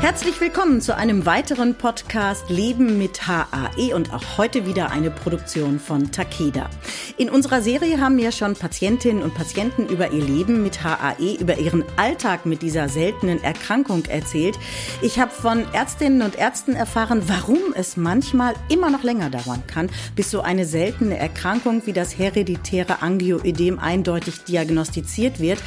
Herzlich willkommen zu einem weiteren Podcast Leben mit HAE und auch heute wieder eine Produktion von Takeda. In unserer Serie haben ja schon Patientinnen und Patienten über ihr Leben mit HAE, über ihren Alltag mit dieser seltenen Erkrankung erzählt. Ich habe von Ärztinnen und Ärzten erfahren, warum es manchmal immer noch länger dauern kann, bis so eine seltene Erkrankung wie das hereditäre Angioödem eindeutig diagnostiziert wird,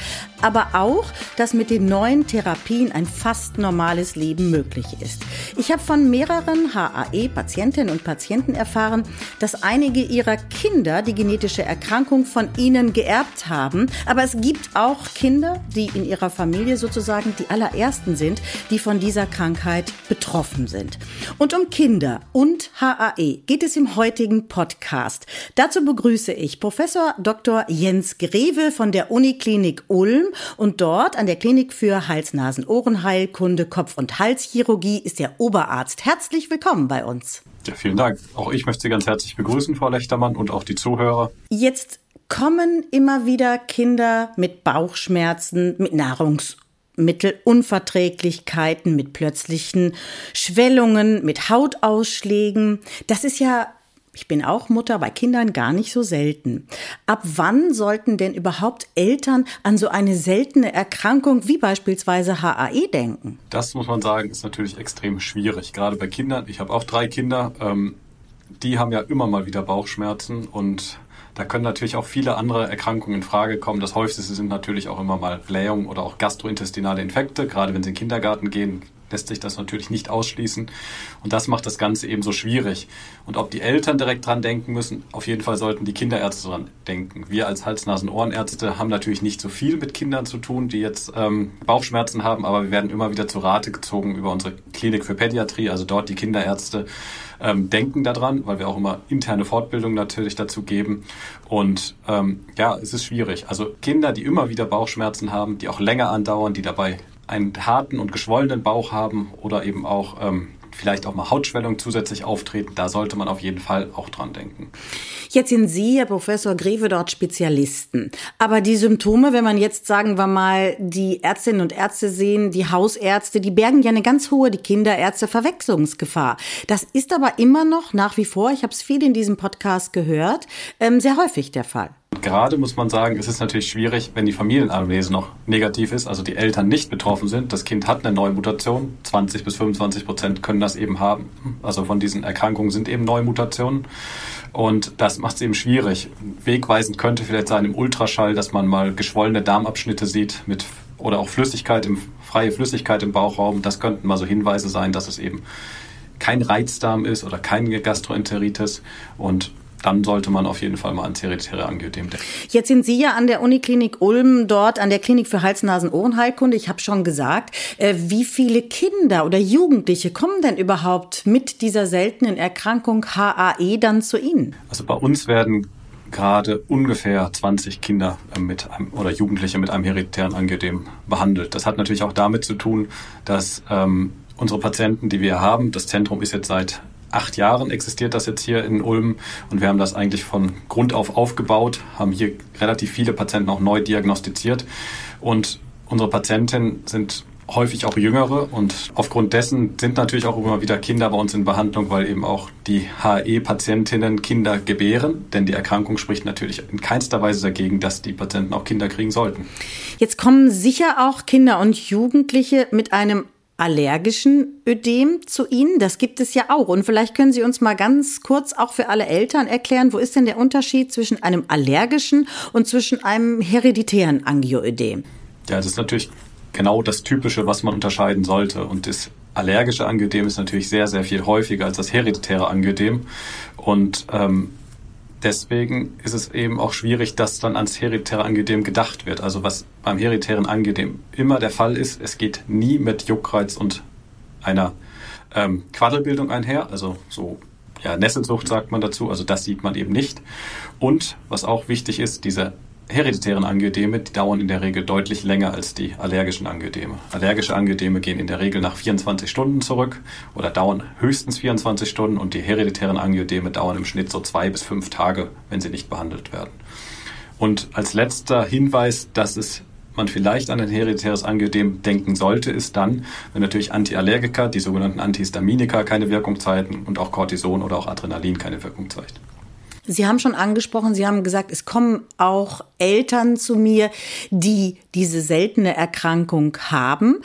aber auch, dass mit den neuen Therapien ein fast normales Leben möglich ist. Ich habe von mehreren HAE-Patientinnen und Patienten erfahren, dass einige ihrer Kinder die genetische Erkrankung von ihnen geerbt haben. Aber es gibt auch Kinder, die in ihrer Familie sozusagen die allerersten sind, die von dieser Krankheit betroffen sind. Und um Kinder und HAE geht es im heutigen Podcast. Dazu begrüße ich Professor Dr. Jens Greve von der Uniklinik Ulm und dort an der Klinik für Hals-Nasen-Ohrenheilkunde, Kopf- und Halschirurgie ist der Oberarzt. Herzlich willkommen bei uns. Ja, vielen Dank. Auch ich möchte Sie ganz herzlich begrüßen, Frau Lechtermann, und auch die Zuhörer. Jetzt kommen immer wieder Kinder mit Bauchschmerzen, mit Nahrungsmittelunverträglichkeiten, mit plötzlichen Schwellungen, mit Hautausschlägen. Das ist ja ich bin auch Mutter bei Kindern gar nicht so selten. Ab wann sollten denn überhaupt Eltern an so eine seltene Erkrankung wie beispielsweise HAE denken? Das muss man sagen, ist natürlich extrem schwierig. Gerade bei Kindern. Ich habe auch drei Kinder. Ähm, die haben ja immer mal wieder Bauchschmerzen und da können natürlich auch viele andere Erkrankungen in Frage kommen. Das häufigste sind natürlich auch immer mal Blähungen oder auch gastrointestinale Infekte. Gerade wenn sie in den Kindergarten gehen, lässt sich das natürlich nicht ausschließen. Und das macht das Ganze eben so schwierig. Und ob die Eltern direkt dran denken müssen, auf jeden Fall sollten die Kinderärzte dran denken. Wir als Hals-Nasen-Ohrenärzte haben natürlich nicht so viel mit Kindern zu tun, die jetzt ähm, Bauchschmerzen haben, aber wir werden immer wieder zu Rate gezogen über unsere Klinik für Pädiatrie, also dort die Kinderärzte ähm, denken daran, weil wir auch immer interne Fortbildung natürlich dazu geben. Und ähm, ja, es ist schwierig. Also Kinder, die immer wieder Bauchschmerzen haben, die auch länger andauern, die dabei einen harten und geschwollenen Bauch haben oder eben auch ähm, vielleicht auch mal Hautschwellung zusätzlich auftreten, da sollte man auf jeden Fall auch dran denken. Jetzt sind Sie, Herr Professor Greve, dort Spezialisten. Aber die Symptome, wenn man jetzt, sagen wir mal, die Ärztinnen und Ärzte sehen, die Hausärzte, die bergen ja eine ganz hohe, die Kinderärzte, Verwechslungsgefahr. Das ist aber immer noch nach wie vor, ich habe es viel in diesem Podcast gehört, ähm, sehr häufig der Fall. Gerade muss man sagen, es ist natürlich schwierig, wenn die Familienanamnese noch negativ ist, also die Eltern nicht betroffen sind. Das Kind hat eine Neumutation. 20 bis 25 Prozent können das eben haben. Also von diesen Erkrankungen sind eben Neumutationen. Und das macht es eben schwierig. Wegweisend könnte vielleicht sein im Ultraschall, dass man mal geschwollene Darmabschnitte sieht mit oder auch Flüssigkeit im, freie Flüssigkeit im Bauchraum. Das könnten mal so Hinweise sein, dass es eben kein Reizdarm ist oder keine Gastroenteritis. Und dann sollte man auf jeden Fall mal an hereditäre Angioödem denken. Jetzt sind Sie ja an der Uniklinik Ulm, dort an der Klinik für Hals-Nasen-Ohrenheilkunde. Ich habe schon gesagt, äh, wie viele Kinder oder Jugendliche kommen denn überhaupt mit dieser seltenen Erkrankung HAE dann zu Ihnen? Also bei uns werden gerade ungefähr 20 Kinder äh, mit einem, oder Jugendliche mit einem hereditären Angioödem behandelt. Das hat natürlich auch damit zu tun, dass ähm, unsere Patienten, die wir haben, das Zentrum ist jetzt seit acht Jahren existiert das jetzt hier in Ulm und wir haben das eigentlich von Grund auf aufgebaut, haben hier relativ viele Patienten auch neu diagnostiziert und unsere Patienten sind häufig auch jüngere und aufgrund dessen sind natürlich auch immer wieder Kinder bei uns in Behandlung, weil eben auch die HE-Patientinnen Kinder gebären, denn die Erkrankung spricht natürlich in keinster Weise dagegen, dass die Patienten auch Kinder kriegen sollten. Jetzt kommen sicher auch Kinder und Jugendliche mit einem allergischen Ödem zu Ihnen? Das gibt es ja auch. Und vielleicht können Sie uns mal ganz kurz auch für alle Eltern erklären, wo ist denn der Unterschied zwischen einem allergischen und zwischen einem hereditären Angioödem? Ja, das ist natürlich genau das Typische, was man unterscheiden sollte. Und das allergische Angioödem ist natürlich sehr, sehr viel häufiger als das hereditäre Angioödem. Und ähm, deswegen ist es eben auch schwierig, dass dann ans hereditäre Angedem gedacht wird. Also was beim hereditären Angedem immer der Fall ist, es geht nie mit Juckreiz und einer ähm, Quaddelbildung einher, also so ja, Nesselsucht sagt man dazu, also das sieht man eben nicht. Und was auch wichtig ist, diese hereditären Angioedeme, die dauern in der Regel deutlich länger als die allergischen Angioedeme. Allergische Angioedeme gehen in der Regel nach 24 Stunden zurück oder dauern höchstens 24 Stunden und die hereditären Angioedeme dauern im Schnitt so zwei bis fünf Tage, wenn sie nicht behandelt werden. Und als letzter Hinweis, dass es man vielleicht an ein hereditäres Angioedem denken sollte, ist dann, wenn natürlich Antiallergika, die sogenannten Antihistaminika, keine Wirkung zeigen und auch Cortison oder auch Adrenalin keine Wirkung zeigt. Sie haben schon angesprochen, Sie haben gesagt, es kommen auch Eltern zu mir, die diese seltene Erkrankung haben.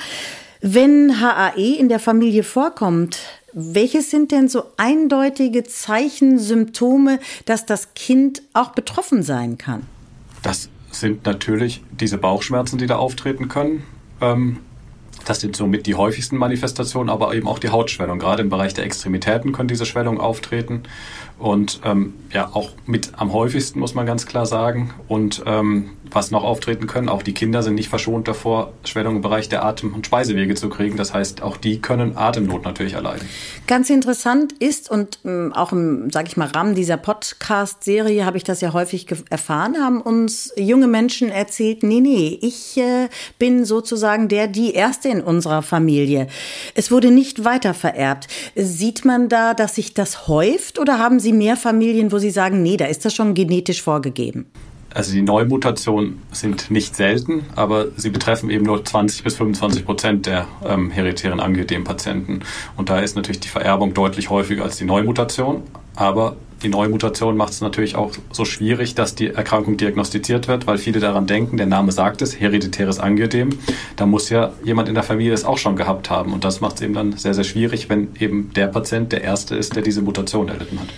Wenn HAE in der Familie vorkommt, welches sind denn so eindeutige Zeichen, Symptome, dass das Kind auch betroffen sein kann? Das sind natürlich diese Bauchschmerzen, die da auftreten können. Ähm, das sind somit die häufigsten Manifestationen, aber eben auch die Hautschwellung. Gerade im Bereich der Extremitäten können diese Schwellungen auftreten. Und ähm, ja, auch mit am häufigsten, muss man ganz klar sagen. Und ähm, was noch auftreten können, auch die Kinder sind nicht verschont davor, Schwellungen im Bereich der Atem- und Speisewege zu kriegen. Das heißt, auch die können Atemnot natürlich erleiden. Ganz interessant ist, und ähm, auch im, sage ich mal, Rahmen dieser Podcast-Serie habe ich das ja häufig erfahren, haben uns junge Menschen erzählt, nee, nee, ich äh, bin sozusagen der, die Erste in unserer Familie. Es wurde nicht weiter vererbt. Sieht man da, dass sich das häuft oder haben Sie Sie mehr Familien, wo Sie sagen, nee, da ist das schon genetisch vorgegeben? Also die Neumutationen sind nicht selten, aber sie betreffen eben nur 20 bis 25 Prozent der ähm, hereditären Angioedem-Patienten. Und da ist natürlich die Vererbung deutlich häufiger als die Neumutation. Aber die Neumutation macht es natürlich auch so schwierig, dass die Erkrankung diagnostiziert wird, weil viele daran denken, der Name sagt es, hereditäres Angioedem. Da muss ja jemand in der Familie es auch schon gehabt haben. Und das macht es eben dann sehr, sehr schwierig, wenn eben der Patient der Erste ist, der diese Mutation erlitten hat.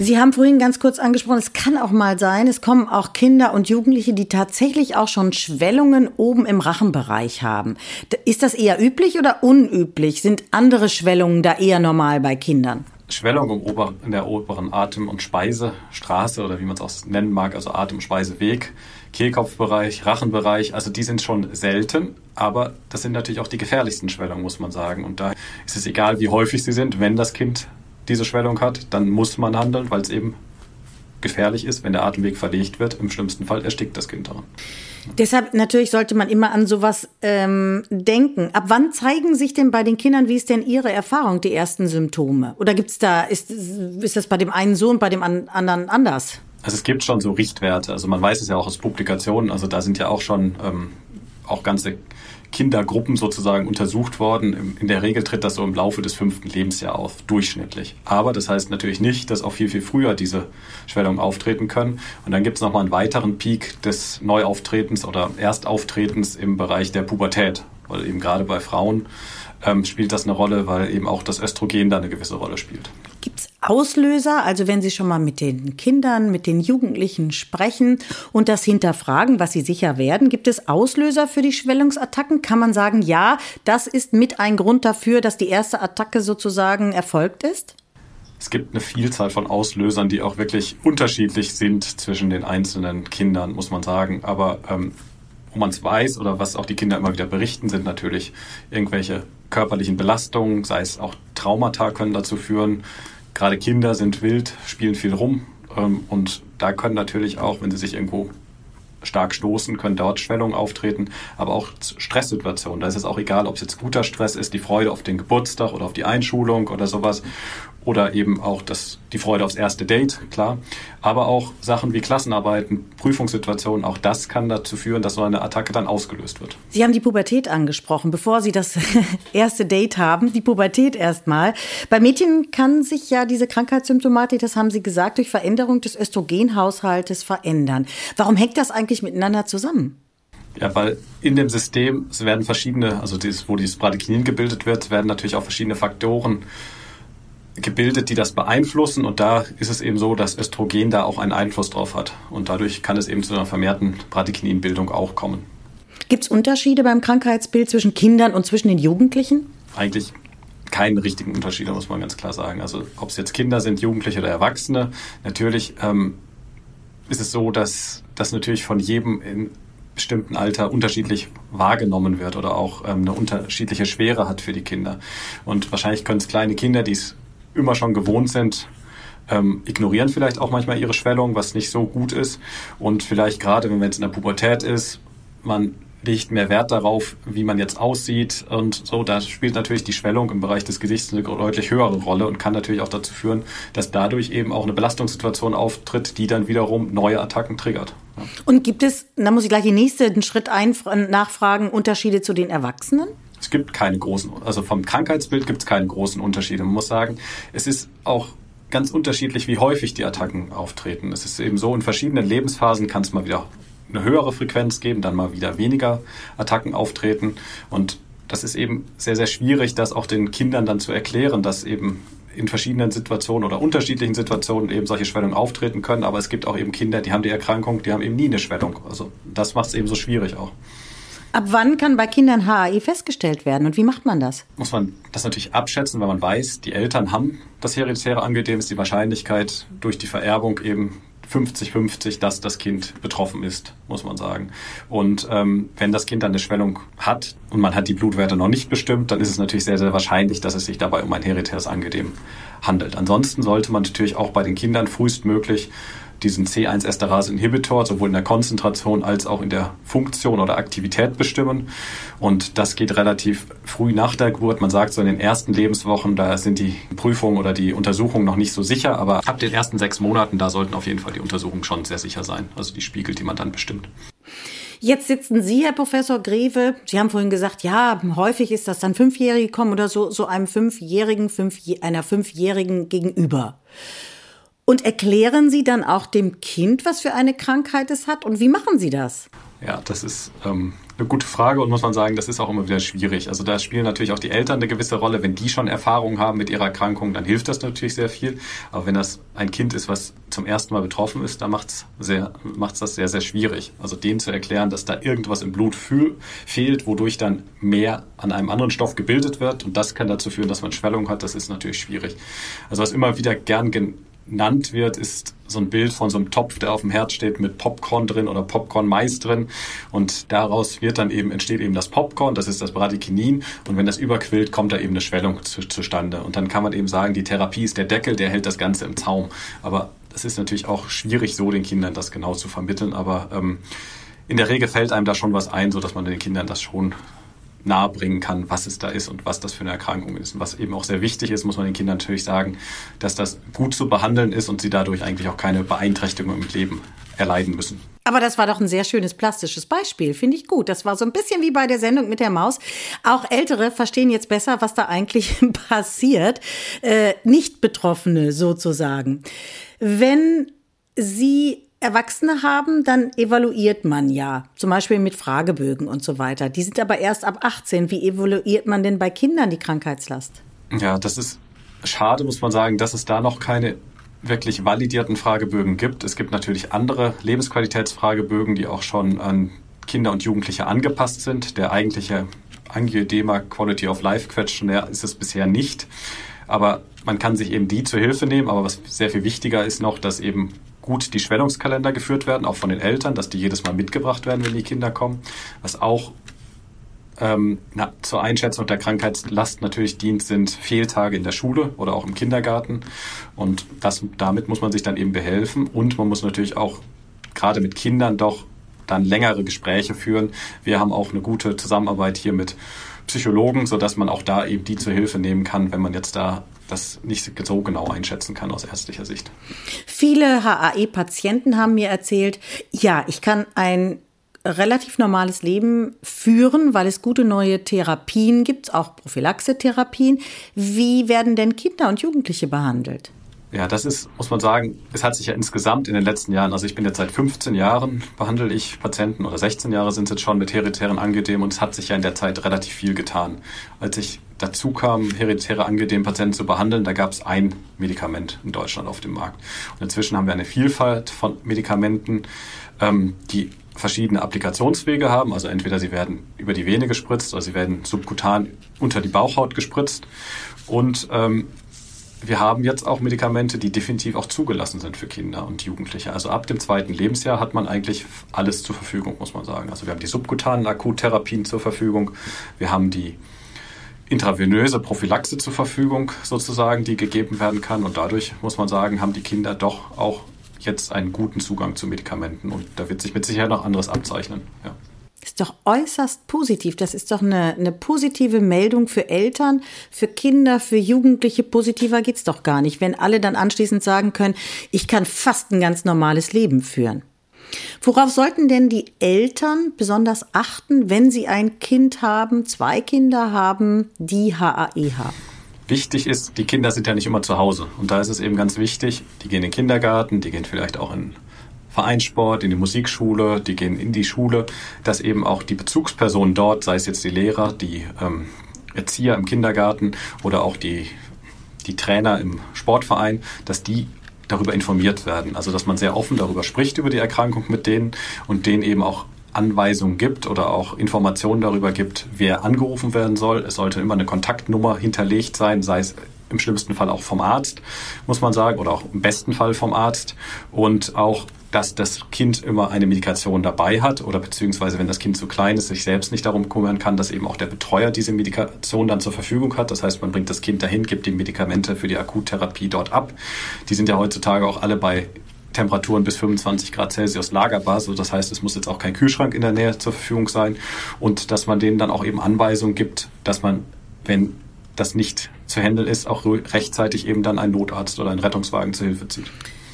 Sie haben vorhin ganz kurz angesprochen, es kann auch mal sein, es kommen auch Kinder und Jugendliche, die tatsächlich auch schon Schwellungen oben im Rachenbereich haben. Ist das eher üblich oder unüblich? Sind andere Schwellungen da eher normal bei Kindern? Schwellung im Ober, in der oberen Atem- und Speisestraße oder wie man es auch nennen mag, also Atem- und Speiseweg, Kehlkopfbereich, Rachenbereich, also die sind schon selten, aber das sind natürlich auch die gefährlichsten Schwellungen, muss man sagen. Und da ist es egal, wie häufig sie sind, wenn das Kind diese Schwellung hat, dann muss man handeln, weil es eben gefährlich ist, wenn der Atemweg verlegt wird. Im schlimmsten Fall erstickt das Kind daran. Deshalb natürlich sollte man immer an sowas ähm, denken. Ab wann zeigen sich denn bei den Kindern, wie ist denn Ihre Erfahrung, die ersten Symptome? Oder gibt's da, ist, ist das bei dem einen so und bei dem anderen anders? Also es gibt schon so Richtwerte. Also man weiß es ja auch aus Publikationen. Also da sind ja auch schon ähm, auch ganze Kindergruppen sozusagen untersucht worden. In der Regel tritt das so im Laufe des fünften Lebensjahres auf, durchschnittlich. Aber das heißt natürlich nicht, dass auch viel, viel früher diese Schwellungen auftreten können. Und dann gibt es nochmal einen weiteren Peak des Neuauftretens oder Erstauftretens im Bereich der Pubertät. Weil eben gerade bei Frauen ähm, spielt das eine Rolle, weil eben auch das Östrogen da eine gewisse Rolle spielt. Gibt es Auslöser, also wenn Sie schon mal mit den Kindern, mit den Jugendlichen sprechen und das hinterfragen, was sie sicher werden, gibt es Auslöser für die Schwellungsattacken? Kann man sagen, ja, das ist mit ein Grund dafür, dass die erste Attacke sozusagen erfolgt ist? Es gibt eine Vielzahl von Auslösern, die auch wirklich unterschiedlich sind zwischen den einzelnen Kindern, muss man sagen. Aber ähm, wo man es weiß oder was auch die Kinder immer wieder berichten, sind natürlich irgendwelche körperlichen Belastungen, sei es auch Traumata können dazu führen. Gerade Kinder sind wild, spielen viel rum ähm, und da können natürlich auch, wenn sie sich irgendwo stark stoßen, können dort Schwellungen auftreten, aber auch Stresssituationen. Da ist es auch egal, ob es jetzt guter Stress ist, die Freude auf den Geburtstag oder auf die Einschulung oder sowas oder eben auch das, die Freude aufs erste Date, klar. Aber auch Sachen wie Klassenarbeiten, Prüfungssituationen, auch das kann dazu führen, dass so eine Attacke dann ausgelöst wird. Sie haben die Pubertät angesprochen, bevor Sie das erste Date haben, die Pubertät erstmal. Bei Mädchen kann sich ja diese Krankheitssymptomatik, das haben Sie gesagt, durch Veränderung des Östrogenhaushaltes verändern. Warum hängt das eigentlich miteinander zusammen? Ja, weil in dem System, es werden verschiedene, also dieses, wo dieses Bradykinin gebildet wird, werden natürlich auch verschiedene Faktoren gebildet, die das beeinflussen. Und da ist es eben so, dass Östrogen da auch einen Einfluss drauf hat. Und dadurch kann es eben zu einer vermehrten Bradykininbildung auch kommen. Gibt es Unterschiede beim Krankheitsbild zwischen Kindern und zwischen den Jugendlichen? Eigentlich keinen richtigen Unterschied, muss man ganz klar sagen. Also ob es jetzt Kinder sind, Jugendliche oder Erwachsene, natürlich ähm, ist es so, dass das natürlich von jedem in bestimmten Alter unterschiedlich wahrgenommen wird oder auch ähm, eine unterschiedliche Schwere hat für die Kinder. Und wahrscheinlich können es kleine Kinder, die es immer schon gewohnt sind, ähm, ignorieren vielleicht auch manchmal ihre Schwellung, was nicht so gut ist. Und vielleicht gerade, wenn jetzt in der Pubertät ist, man legt mehr Wert darauf, wie man jetzt aussieht und so. Da spielt natürlich die Schwellung im Bereich des Gesichts eine deutlich höhere Rolle und kann natürlich auch dazu führen, dass dadurch eben auch eine Belastungssituation auftritt, die dann wiederum neue Attacken triggert. Und gibt es, da muss ich gleich den nächsten Schritt nachfragen, Unterschiede zu den Erwachsenen? Es gibt keine großen, also vom Krankheitsbild gibt es keine großen Unterschiede. Man muss sagen, es ist auch ganz unterschiedlich, wie häufig die Attacken auftreten. Es ist eben so, in verschiedenen Lebensphasen kann es mal wieder eine höhere Frequenz geben, dann mal wieder weniger Attacken auftreten. Und das ist eben sehr, sehr schwierig, das auch den Kindern dann zu erklären, dass eben in verschiedenen Situationen oder unterschiedlichen Situationen eben solche Schwellungen auftreten können. Aber es gibt auch eben Kinder, die haben die Erkrankung, die haben eben nie eine Schwellung. Also das macht es eben so schwierig auch. Ab wann kann bei Kindern HAE festgestellt werden und wie macht man das? Muss man das natürlich abschätzen, weil man weiß, die Eltern haben das hereditäre Angedem, ist die Wahrscheinlichkeit durch die Vererbung eben 50-50, dass das Kind betroffen ist, muss man sagen. Und ähm, wenn das Kind dann eine Schwellung hat und man hat die Blutwerte noch nicht bestimmt, dann ist es natürlich sehr, sehr wahrscheinlich, dass es sich dabei um ein heritäres Angedem handelt. Ansonsten sollte man natürlich auch bei den Kindern frühestmöglich diesen C1-Esterase-Inhibitor sowohl in der Konzentration als auch in der Funktion oder Aktivität bestimmen. Und das geht relativ früh nach der Geburt. Man sagt so in den ersten Lebenswochen, da sind die Prüfungen oder die Untersuchungen noch nicht so sicher, aber ab den ersten sechs Monaten, da sollten auf jeden Fall die Untersuchungen schon sehr sicher sein. Also die Spiegel, die man dann bestimmt. Jetzt sitzen Sie, Herr Professor Greve. Sie haben vorhin gesagt, ja, häufig ist das dann Fünfjährige kommen oder so, so einem Fünfjährigen, fünf, einer Fünfjährigen gegenüber. Und erklären Sie dann auch dem Kind, was für eine Krankheit es hat? Und wie machen Sie das? Ja, das ist ähm, eine gute Frage und muss man sagen, das ist auch immer wieder schwierig. Also da spielen natürlich auch die Eltern eine gewisse Rolle. Wenn die schon Erfahrungen haben mit ihrer Erkrankung, dann hilft das natürlich sehr viel. Aber wenn das ein Kind ist, was zum ersten Mal betroffen ist, dann macht es sehr, macht's das sehr, sehr schwierig. Also denen zu erklären, dass da irgendwas im Blut fehlt, wodurch dann mehr an einem anderen Stoff gebildet wird und das kann dazu führen, dass man Schwellung hat, das ist natürlich schwierig. Also was immer wieder gern genannt wird, ist so ein Bild von so einem Topf, der auf dem Herd steht mit Popcorn drin oder Popcorn-Mais drin. Und daraus wird dann eben, entsteht eben das Popcorn, das ist das Bradykinin. Und wenn das überquillt, kommt da eben eine Schwellung zu, zustande. Und dann kann man eben sagen, die Therapie ist der Deckel, der hält das Ganze im Zaum. Aber das ist natürlich auch schwierig, so den Kindern das genau zu vermitteln. Aber ähm, in der Regel fällt einem da schon was ein, so dass man den Kindern das schon nahebringen kann, was es da ist und was das für eine Erkrankung ist. Und was eben auch sehr wichtig ist, muss man den Kindern natürlich sagen, dass das gut zu behandeln ist und sie dadurch eigentlich auch keine Beeinträchtigung im Leben erleiden müssen. Aber das war doch ein sehr schönes plastisches Beispiel, finde ich gut. Das war so ein bisschen wie bei der Sendung mit der Maus. Auch Ältere verstehen jetzt besser, was da eigentlich passiert. Äh, nicht Betroffene sozusagen. Wenn Sie Erwachsene haben, dann evaluiert man ja, zum Beispiel mit Fragebögen und so weiter. Die sind aber erst ab 18. Wie evaluiert man denn bei Kindern die Krankheitslast? Ja, das ist schade, muss man sagen, dass es da noch keine wirklich validierten Fragebögen gibt. Es gibt natürlich andere Lebensqualitätsfragebögen, die auch schon an Kinder und Jugendliche angepasst sind. Der eigentliche Angioedema Quality of Life Questionnaire ist es bisher nicht. Aber man kann sich eben die zur Hilfe nehmen. Aber was sehr viel wichtiger ist noch, dass eben gut die Schwellungskalender geführt werden, auch von den Eltern, dass die jedes Mal mitgebracht werden, wenn die Kinder kommen. Was auch ähm, na, zur Einschätzung der Krankheitslast natürlich dient, sind Fehltage in der Schule oder auch im Kindergarten. Und das, damit muss man sich dann eben behelfen. Und man muss natürlich auch gerade mit Kindern doch dann längere Gespräche führen. Wir haben auch eine gute Zusammenarbeit hier mit Psychologen, sodass man auch da eben die zur Hilfe nehmen kann, wenn man jetzt da das nicht so genau einschätzen kann aus ärztlicher Sicht. Viele HAE-Patienten haben mir erzählt, ja, ich kann ein relativ normales Leben führen, weil es gute neue Therapien gibt, auch Prophylaxe-Therapien. Wie werden denn Kinder und Jugendliche behandelt? Ja, das ist, muss man sagen, es hat sich ja insgesamt in den letzten Jahren, also ich bin jetzt seit 15 Jahren, behandle ich Patienten oder 16 Jahre sind es jetzt schon mit hereditären Angedem und es hat sich ja in der Zeit relativ viel getan. Als ich dazu kam, hereditäre Angedem-Patienten zu behandeln, da gab es ein Medikament in Deutschland auf dem Markt. Und inzwischen haben wir eine Vielfalt von Medikamenten, ähm, die verschiedene Applikationswege haben. Also entweder sie werden über die Vene gespritzt oder sie werden subkutan unter die Bauchhaut gespritzt. Und ähm, wir haben jetzt auch Medikamente, die definitiv auch zugelassen sind für Kinder und Jugendliche. Also ab dem zweiten Lebensjahr hat man eigentlich alles zur Verfügung, muss man sagen. Also wir haben die subkutanen Akuttherapien zur Verfügung, wir haben die intravenöse Prophylaxe zur Verfügung sozusagen, die gegeben werden kann. Und dadurch muss man sagen, haben die Kinder doch auch jetzt einen guten Zugang zu Medikamenten. Und da wird sich mit Sicherheit noch anderes abzeichnen. Ja. Ist doch äußerst positiv. Das ist doch eine, eine positive Meldung für Eltern, für Kinder, für Jugendliche. Positiver geht's doch gar nicht, wenn alle dann anschließend sagen können, ich kann fast ein ganz normales Leben führen. Worauf sollten denn die Eltern besonders achten, wenn sie ein Kind haben, zwei Kinder haben, die HAE haben? Wichtig ist, die Kinder sind ja nicht immer zu Hause. Und da ist es eben ganz wichtig, die gehen in den Kindergarten, die gehen vielleicht auch in Vereinssport, in die Musikschule, die gehen in die Schule, dass eben auch die Bezugspersonen dort, sei es jetzt die Lehrer, die ähm, Erzieher im Kindergarten oder auch die, die Trainer im Sportverein, dass die darüber informiert werden. Also dass man sehr offen darüber spricht, über die Erkrankung mit denen und denen eben auch Anweisungen gibt oder auch Informationen darüber gibt, wer angerufen werden soll. Es sollte immer eine Kontaktnummer hinterlegt sein, sei es im schlimmsten Fall auch vom Arzt, muss man sagen, oder auch im besten Fall vom Arzt. Und auch dass das Kind immer eine Medikation dabei hat oder beziehungsweise wenn das Kind zu klein ist, sich selbst nicht darum kümmern kann, dass eben auch der Betreuer diese Medikation dann zur Verfügung hat. Das heißt, man bringt das Kind dahin, gibt die Medikamente für die Akuttherapie dort ab. Die sind ja heutzutage auch alle bei Temperaturen bis 25 Grad Celsius lagerbar. So, das heißt, es muss jetzt auch kein Kühlschrank in der Nähe zur Verfügung sein und dass man denen dann auch eben Anweisungen gibt, dass man, wenn das nicht zu handeln ist, auch rechtzeitig eben dann einen Notarzt oder einen Rettungswagen zur Hilfe zieht.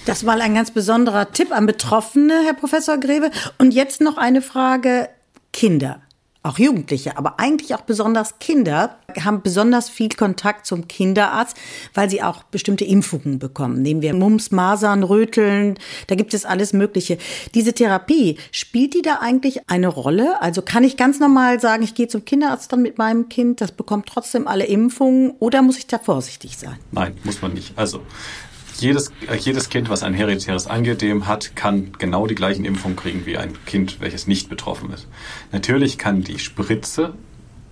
Das war ein ganz besonderer Tipp an Betroffene, Herr Professor Greve. Und jetzt noch eine Frage. Kinder auch Jugendliche, aber eigentlich auch besonders Kinder haben besonders viel Kontakt zum Kinderarzt, weil sie auch bestimmte Impfungen bekommen. Nehmen wir Mumps, Masern, Röteln, da gibt es alles Mögliche. Diese Therapie, spielt die da eigentlich eine Rolle? Also kann ich ganz normal sagen, ich gehe zum Kinderarzt dann mit meinem Kind, das bekommt trotzdem alle Impfungen oder muss ich da vorsichtig sein? Nein, muss man nicht. Also jedes, äh, jedes Kind, was ein hereditäres Angedem hat, kann genau die gleichen Impfungen kriegen wie ein Kind, welches nicht betroffen ist. Natürlich kann die Spritze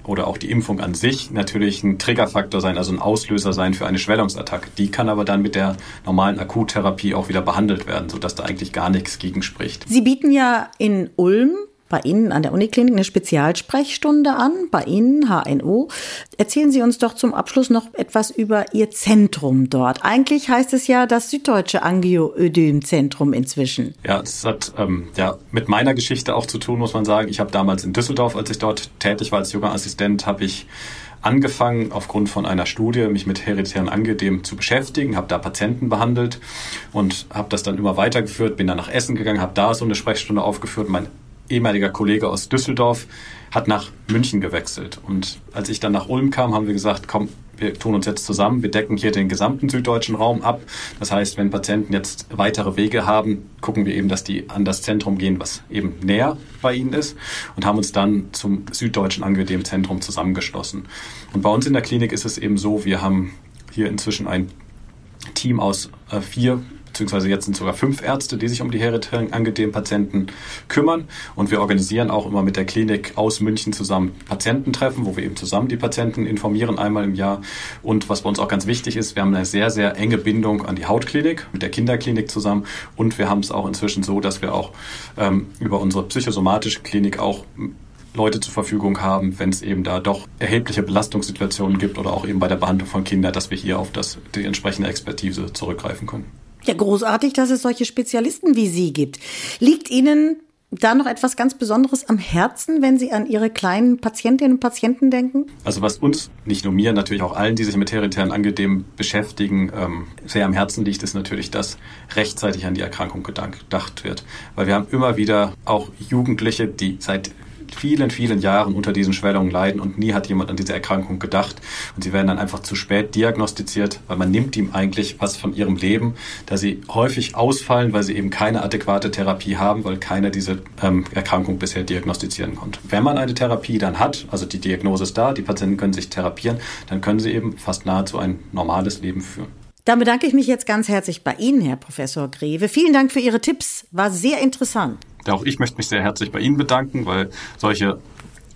oder auch die Impfung an sich natürlich ein Triggerfaktor sein, also ein Auslöser sein für eine Schwellungsattacke. Die kann aber dann mit der normalen Akuttherapie auch wieder behandelt werden, sodass da eigentlich gar nichts gegen spricht. Sie bieten ja in Ulm bei Ihnen an der Uniklinik eine Spezialsprechstunde an, bei Ihnen HNO. Erzählen Sie uns doch zum Abschluss noch etwas über Ihr Zentrum dort. Eigentlich heißt es ja das Süddeutsche Angioödem-Zentrum inzwischen. Ja, es hat ähm, ja, mit meiner Geschichte auch zu tun, muss man sagen. Ich habe damals in Düsseldorf, als ich dort tätig war als junger Assistent, habe ich angefangen, aufgrund von einer Studie mich mit hereditären Angedem zu beschäftigen, habe da Patienten behandelt und habe das dann immer weitergeführt, bin dann nach Essen gegangen, habe da so eine Sprechstunde aufgeführt. Mein ehemaliger Kollege aus Düsseldorf hat nach München gewechselt. Und als ich dann nach Ulm kam, haben wir gesagt, komm, wir tun uns jetzt zusammen, wir decken hier den gesamten süddeutschen Raum ab. Das heißt, wenn Patienten jetzt weitere Wege haben, gucken wir eben, dass die an das Zentrum gehen, was eben näher bei ihnen ist und haben uns dann zum süddeutschen Angedem-Zentrum zusammengeschlossen. Und bei uns in der Klinik ist es eben so, wir haben hier inzwischen ein Team aus äh, vier beziehungsweise jetzt sind sogar fünf Ärzte, die sich um die hereditären Angedem-Patienten kümmern. Und wir organisieren auch immer mit der Klinik aus München zusammen Patiententreffen, wo wir eben zusammen die Patienten informieren einmal im Jahr. Und was bei uns auch ganz wichtig ist, wir haben eine sehr, sehr enge Bindung an die Hautklinik mit der Kinderklinik zusammen. Und wir haben es auch inzwischen so, dass wir auch ähm, über unsere psychosomatische Klinik auch Leute zur Verfügung haben, wenn es eben da doch erhebliche Belastungssituationen gibt oder auch eben bei der Behandlung von Kindern, dass wir hier auf das, die entsprechende Expertise zurückgreifen können. Ja, großartig, dass es solche Spezialisten wie Sie gibt. Liegt Ihnen da noch etwas ganz Besonderes am Herzen, wenn Sie an Ihre kleinen Patientinnen und Patienten denken? Also was uns, nicht nur mir, natürlich auch allen, die sich mit hereditären Angedem beschäftigen, ähm, sehr am Herzen liegt, ist natürlich, dass rechtzeitig an die Erkrankung gedacht wird. Weil wir haben immer wieder auch Jugendliche, die seit vielen, vielen Jahren unter diesen Schwellungen leiden und nie hat jemand an diese Erkrankung gedacht. Und sie werden dann einfach zu spät diagnostiziert, weil man nimmt ihm eigentlich was von ihrem Leben, da sie häufig ausfallen, weil sie eben keine adäquate Therapie haben, weil keiner diese ähm, Erkrankung bisher diagnostizieren konnte. Wenn man eine Therapie dann hat, also die Diagnose ist da, die Patienten können sich therapieren, dann können sie eben fast nahezu ein normales Leben führen. Dann bedanke ich mich jetzt ganz herzlich bei Ihnen, Herr Professor Greve. Vielen Dank für Ihre Tipps. War sehr interessant. Auch ich möchte mich sehr herzlich bei Ihnen bedanken, weil solche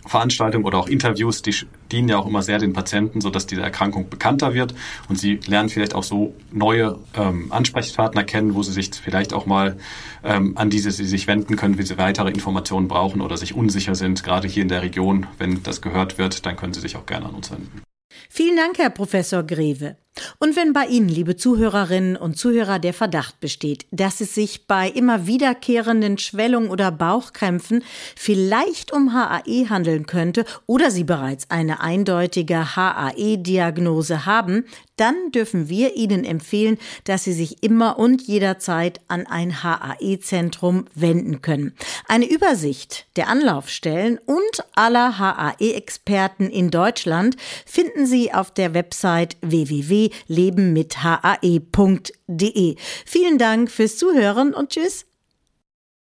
Veranstaltungen oder auch Interviews, die dienen ja auch immer sehr den Patienten, sodass diese Erkrankung bekannter wird und sie lernen vielleicht auch so neue ähm, Ansprechpartner kennen, wo sie sich vielleicht auch mal ähm, an diese sie sich wenden können, wie sie weitere Informationen brauchen oder sich unsicher sind, gerade hier in der Region, wenn das gehört wird, dann können sie sich auch gerne an uns wenden. Vielen Dank, Herr Professor Greve. Und wenn bei Ihnen, liebe Zuhörerinnen und Zuhörer, der Verdacht besteht, dass es sich bei immer wiederkehrenden Schwellungen oder Bauchkrämpfen vielleicht um HAE handeln könnte oder Sie bereits eine eindeutige HAE-Diagnose haben, dann dürfen wir Ihnen empfehlen, dass Sie sich immer und jederzeit an ein HAE-Zentrum wenden können. Eine Übersicht der Anlaufstellen und aller HAE-Experten in Deutschland finden Sie auf der Website www.lebenmithae.de. Vielen Dank fürs Zuhören und Tschüss.